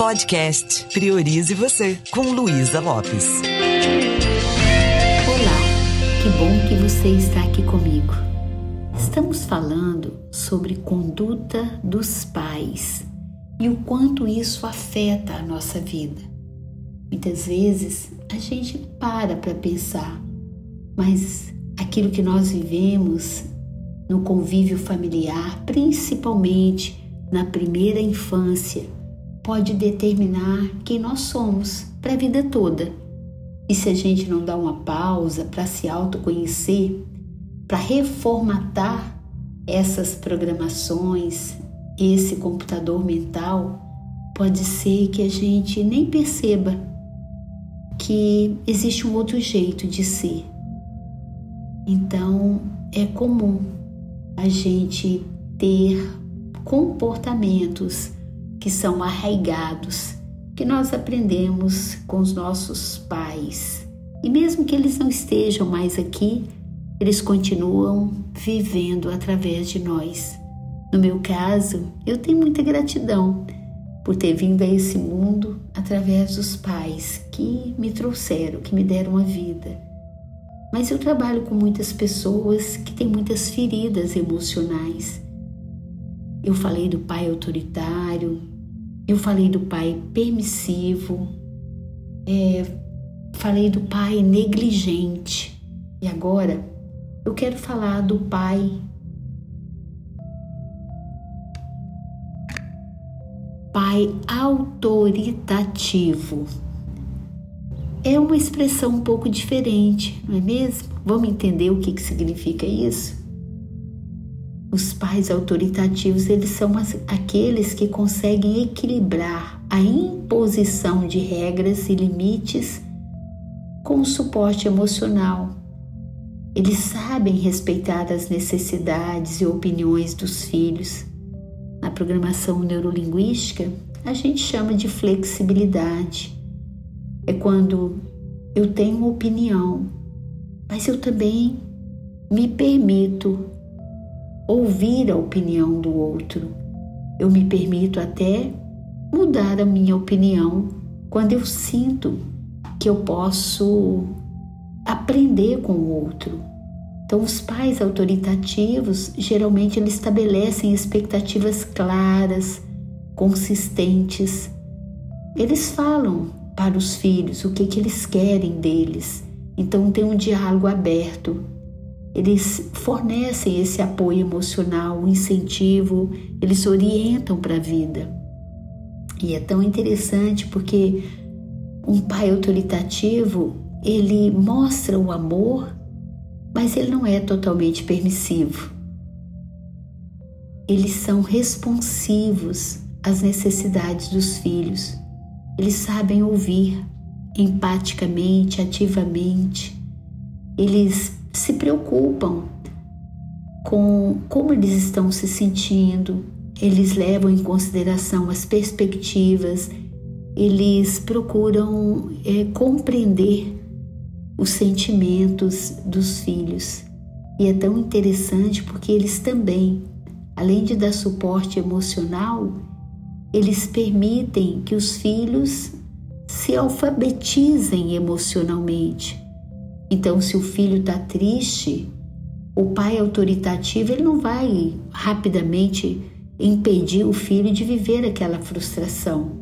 Podcast Priorize Você, com Luísa Lopes. Olá, que bom que você está aqui comigo. Estamos falando sobre conduta dos pais e o quanto isso afeta a nossa vida. Muitas vezes a gente para para pensar, mas aquilo que nós vivemos no convívio familiar, principalmente na primeira infância, pode determinar quem nós somos para a vida toda. E se a gente não dá uma pausa para se autoconhecer, para reformatar essas programações, esse computador mental, pode ser que a gente nem perceba que existe um outro jeito de ser. Então, é comum a gente ter comportamentos que são arraigados, que nós aprendemos com os nossos pais. E mesmo que eles não estejam mais aqui, eles continuam vivendo através de nós. No meu caso, eu tenho muita gratidão por ter vindo a esse mundo através dos pais que me trouxeram, que me deram a vida. Mas eu trabalho com muitas pessoas que têm muitas feridas emocionais. Eu falei do pai autoritário, eu falei do pai permissivo, é, falei do pai negligente e agora eu quero falar do pai pai autoritativo. É uma expressão um pouco diferente, não é mesmo? Vamos entender o que, que significa isso? Os pais autoritativos, eles são aqueles que conseguem equilibrar a imposição de regras e limites com o suporte emocional. Eles sabem respeitar as necessidades e opiniões dos filhos. Na programação neurolinguística, a gente chama de flexibilidade. É quando eu tenho opinião, mas eu também me permito ouvir a opinião do outro. Eu me permito até mudar a minha opinião quando eu sinto que eu posso aprender com o outro. Então, os pais autoritativos geralmente eles estabelecem expectativas claras, consistentes. Eles falam para os filhos o que, que eles querem deles. Então, tem um diálogo aberto eles fornecem esse apoio emocional, o incentivo, eles orientam para a vida. E é tão interessante porque um pai autoritativo, ele mostra o amor, mas ele não é totalmente permissivo. Eles são responsivos às necessidades dos filhos. Eles sabem ouvir empaticamente, ativamente. Eles se preocupam com como eles estão se sentindo, eles levam em consideração as perspectivas, eles procuram é, compreender os sentimentos dos filhos. E é tão interessante porque eles também, além de dar suporte emocional, eles permitem que os filhos se alfabetizem emocionalmente. Então, se o filho está triste, o pai autoritativo ele não vai rapidamente impedir o filho de viver aquela frustração,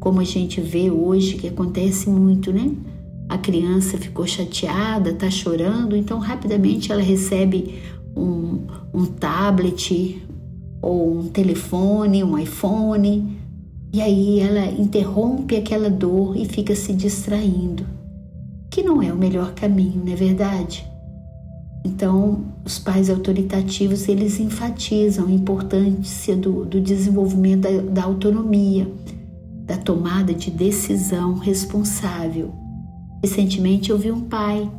como a gente vê hoje que acontece muito, né? A criança ficou chateada, está chorando, então rapidamente ela recebe um, um tablet ou um telefone, um iPhone, e aí ela interrompe aquela dor e fica se distraindo que não é o melhor caminho, não é verdade? Então, os pais autoritativos, eles enfatizam a importância do, do desenvolvimento da, da autonomia, da tomada de decisão responsável. Recentemente eu vi um pai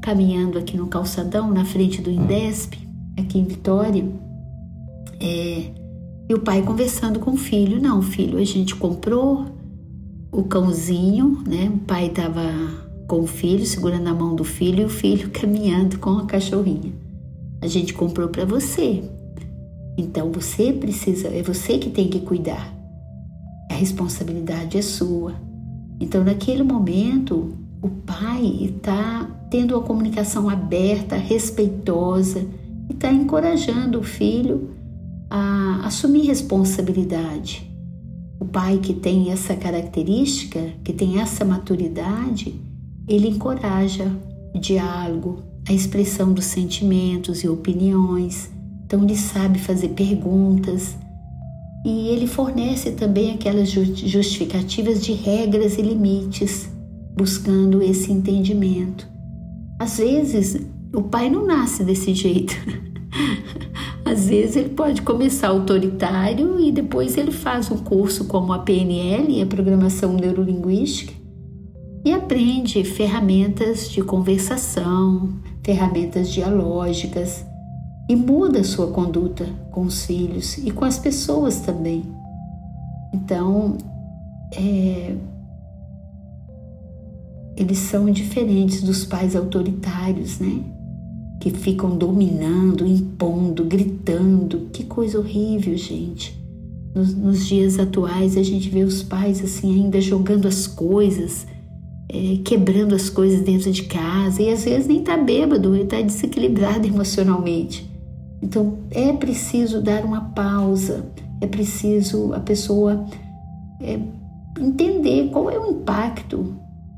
caminhando aqui no calçadão, na frente do Indesp, aqui em Vitória, é, e o pai conversando com o filho. Não, filho, a gente comprou o cãozinho, né? O pai estava com o filho segurando a mão do filho e o filho caminhando com a cachorrinha. A gente comprou para você. Então você precisa, é você que tem que cuidar. a responsabilidade é sua. Então, naquele momento, o pai está tendo uma comunicação aberta, respeitosa e está encorajando o filho a assumir responsabilidade. O pai que tem essa característica, que tem essa maturidade, ele encoraja o diálogo, a expressão dos sentimentos e opiniões. Então ele sabe fazer perguntas e ele fornece também aquelas justificativas de regras e limites, buscando esse entendimento. Às vezes, o pai não nasce desse jeito. Às vezes ele pode começar autoritário e depois ele faz um curso como a PNL, a Programação Neurolinguística, e aprende ferramentas de conversação, ferramentas dialógicas e muda sua conduta com os filhos e com as pessoas também. Então, é, eles são diferentes dos pais autoritários, né? Que ficam dominando, impondo, gritando. Que coisa horrível, gente. Nos, nos dias atuais a gente vê os pais assim ainda jogando as coisas, é, quebrando as coisas dentro de casa e às vezes nem tá bêbado, ele tá desequilibrado emocionalmente. Então é preciso dar uma pausa, é preciso a pessoa é, entender qual é o impacto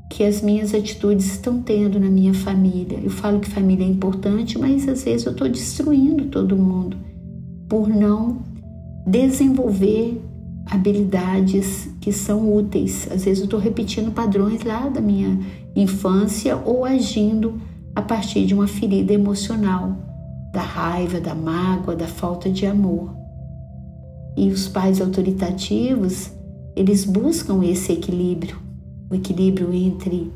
que as minhas atitudes estão tendo na minha família. Eu falo que família é importante, mas às vezes eu estou destruindo todo mundo por não desenvolver habilidades que são úteis. Às vezes eu estou repetindo padrões lá da minha infância ou agindo a partir de uma ferida emocional, da raiva, da mágoa, da falta de amor. E os pais autoritativos, eles buscam esse equilíbrio, o equilíbrio entre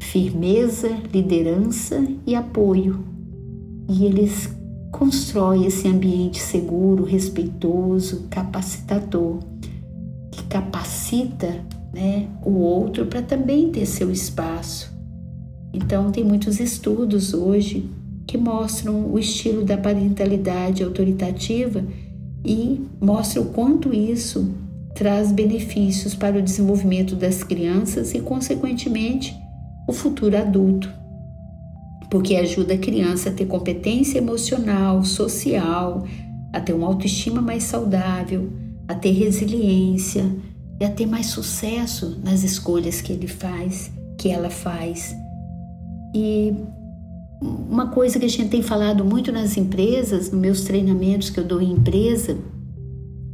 firmeza, liderança e apoio. E eles constroem esse ambiente seguro, respeitoso, capacitador que capacita né, o outro para também ter seu espaço. Então, tem muitos estudos hoje que mostram o estilo da parentalidade autoritativa e mostram o quanto isso traz benefícios para o desenvolvimento das crianças e, consequentemente, o futuro adulto, porque ajuda a criança a ter competência emocional, social, a ter uma autoestima mais saudável, a ter resiliência e a ter mais sucesso nas escolhas que ele faz, que ela faz. E uma coisa que a gente tem falado muito nas empresas, nos meus treinamentos que eu dou em empresa,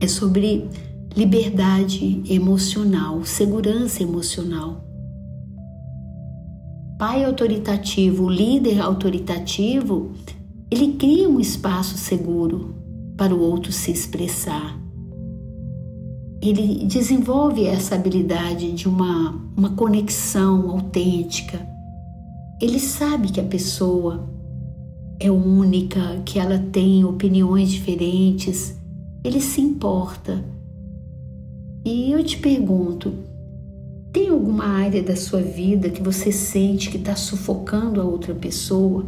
é sobre liberdade emocional, segurança emocional. Pai autoritativo, líder autoritativo, ele cria um espaço seguro para o outro se expressar ele desenvolve essa habilidade de uma, uma conexão autêntica. Ele sabe que a pessoa é única, que ela tem opiniões diferentes, ele se importa. E eu te pergunto: tem alguma área da sua vida que você sente que está sufocando a outra pessoa?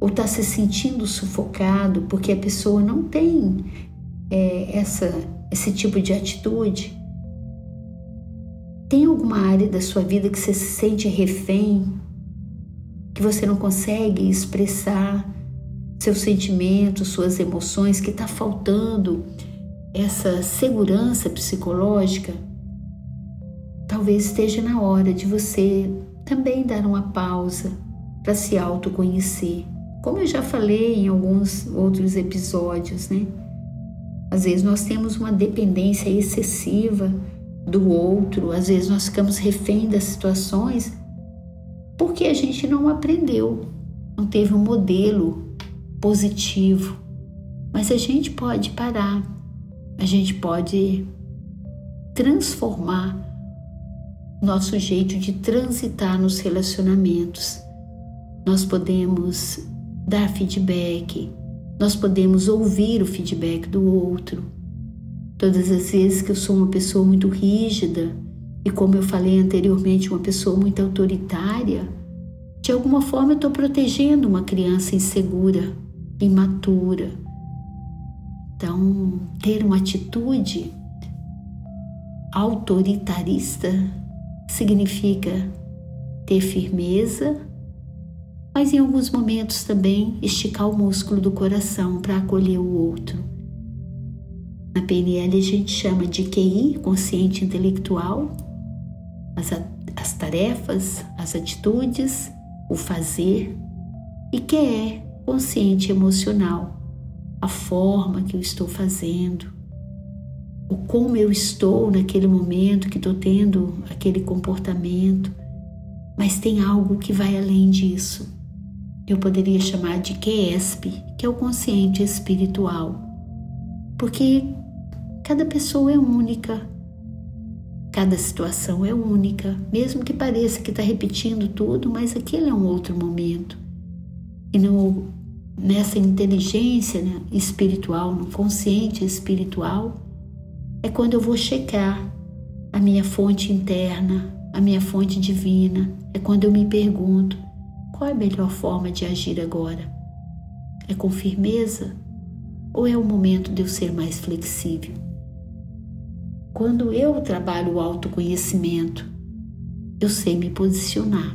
Ou está se sentindo sufocado porque a pessoa não tem é, essa esse tipo de atitude? Tem alguma área da sua vida que você se sente refém, que você não consegue expressar seus sentimentos, suas emoções, que está faltando essa segurança psicológica? Talvez esteja na hora de você também dar uma pausa para se autoconhecer. Como eu já falei em alguns outros episódios, né? Às vezes nós temos uma dependência excessiva do outro, às vezes nós ficamos refém das situações porque a gente não aprendeu, não teve um modelo positivo. Mas a gente pode parar, a gente pode transformar nosso jeito de transitar nos relacionamentos. Nós podemos dar feedback, nós podemos ouvir o feedback do outro. Todas as vezes que eu sou uma pessoa muito rígida e, como eu falei anteriormente, uma pessoa muito autoritária, de alguma forma eu estou protegendo uma criança insegura, imatura. Então, ter uma atitude autoritarista significa ter firmeza, mas em alguns momentos também esticar o músculo do coração para acolher o outro. Na PNL a gente chama de QI, consciente intelectual, as, as tarefas, as atitudes, o fazer, e QE, consciente emocional, a forma que eu estou fazendo, o como eu estou naquele momento que estou tendo aquele comportamento, mas tem algo que vai além disso. Eu poderia chamar de QESP, que é o consciente espiritual, porque cada pessoa é única, cada situação é única, mesmo que pareça que está repetindo tudo, mas aquele é um outro momento. E no, nessa inteligência né, espiritual, no consciente espiritual, é quando eu vou checar a minha fonte interna, a minha fonte divina. É quando eu me pergunto: qual é a melhor forma de agir agora? É com firmeza ou é o momento de eu ser mais flexível? Quando eu trabalho o autoconhecimento, eu sei me posicionar.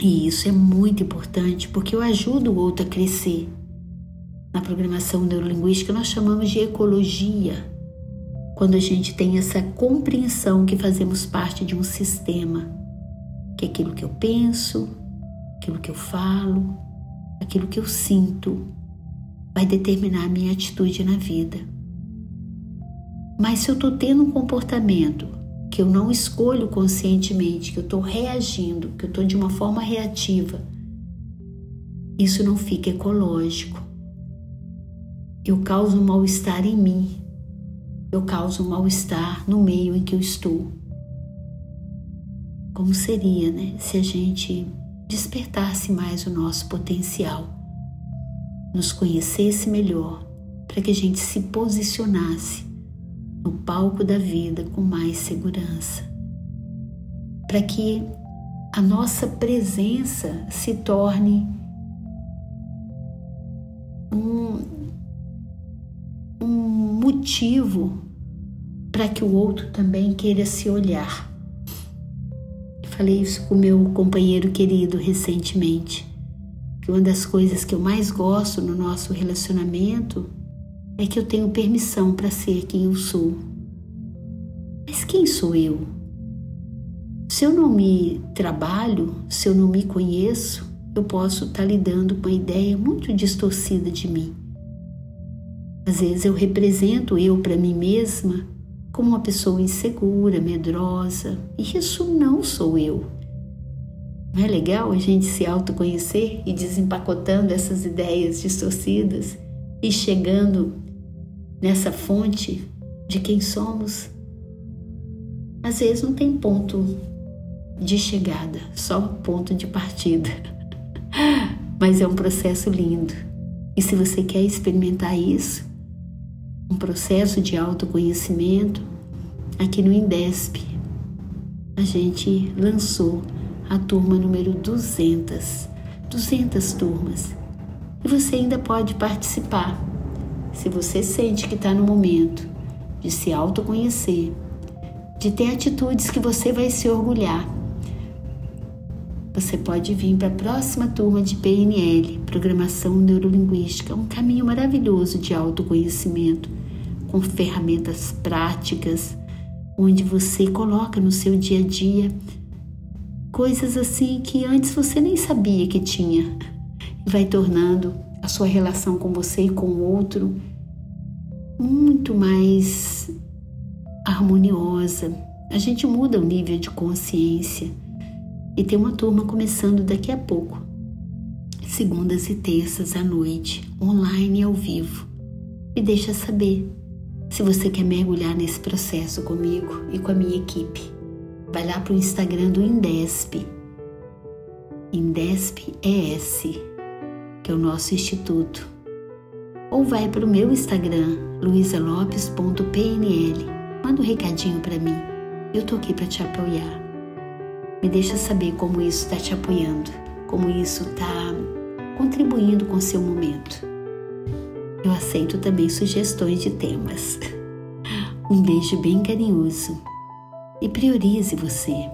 E isso é muito importante porque eu ajudo o outro a crescer. Na programação neurolinguística, nós chamamos de ecologia quando a gente tem essa compreensão que fazemos parte de um sistema, que aquilo que eu penso, aquilo que eu falo, aquilo que eu sinto, vai determinar a minha atitude na vida. Mas se eu estou tendo um comportamento que eu não escolho conscientemente, que eu estou reagindo, que eu estou de uma forma reativa, isso não fica ecológico. Eu causo um mal-estar em mim, eu causo um mal-estar no meio em que eu estou. Como seria, né, se a gente despertasse mais o nosso potencial, nos conhecesse melhor, para que a gente se posicionasse no palco da vida com mais segurança, para que a nossa presença se torne motivo para que o outro também queira se olhar. Falei isso com meu companheiro querido recentemente, que uma das coisas que eu mais gosto no nosso relacionamento é que eu tenho permissão para ser quem eu sou. Mas quem sou eu? Se eu não me trabalho, se eu não me conheço, eu posso estar tá lidando com uma ideia muito distorcida de mim. Às vezes eu represento eu para mim mesma como uma pessoa insegura, medrosa, e isso não sou eu. Não é legal a gente se autoconhecer e desempacotando essas ideias distorcidas e chegando nessa fonte de quem somos? Às vezes não tem ponto de chegada, só ponto de partida. Mas é um processo lindo. E se você quer experimentar isso, um processo de autoconhecimento, aqui no Indesp, a gente lançou a turma número 200, 200 turmas. E você ainda pode participar. Se você sente que está no momento de se autoconhecer, de ter atitudes que você vai se orgulhar, você pode vir para a próxima turma de PNL, Programação Neurolinguística, um caminho maravilhoso de autoconhecimento com ferramentas práticas, onde você coloca no seu dia a dia coisas assim que antes você nem sabia que tinha e vai tornando a sua relação com você e com o outro muito mais harmoniosa. A gente muda o nível de consciência e tem uma turma começando daqui a pouco, segundas e terças à noite, online e ao vivo. Me deixa saber se você quer mergulhar nesse processo comigo e com a minha equipe, vai lá para o Instagram do Indesp, Indesp ES, que é o nosso instituto, ou vai para o meu Instagram, luisalopes.pnl. Manda um recadinho para mim, eu tô aqui para te apoiar. Me deixa saber como isso está te apoiando, como isso está contribuindo com o seu momento. Eu aceito também sugestões de temas. Um beijo bem carinhoso e priorize você.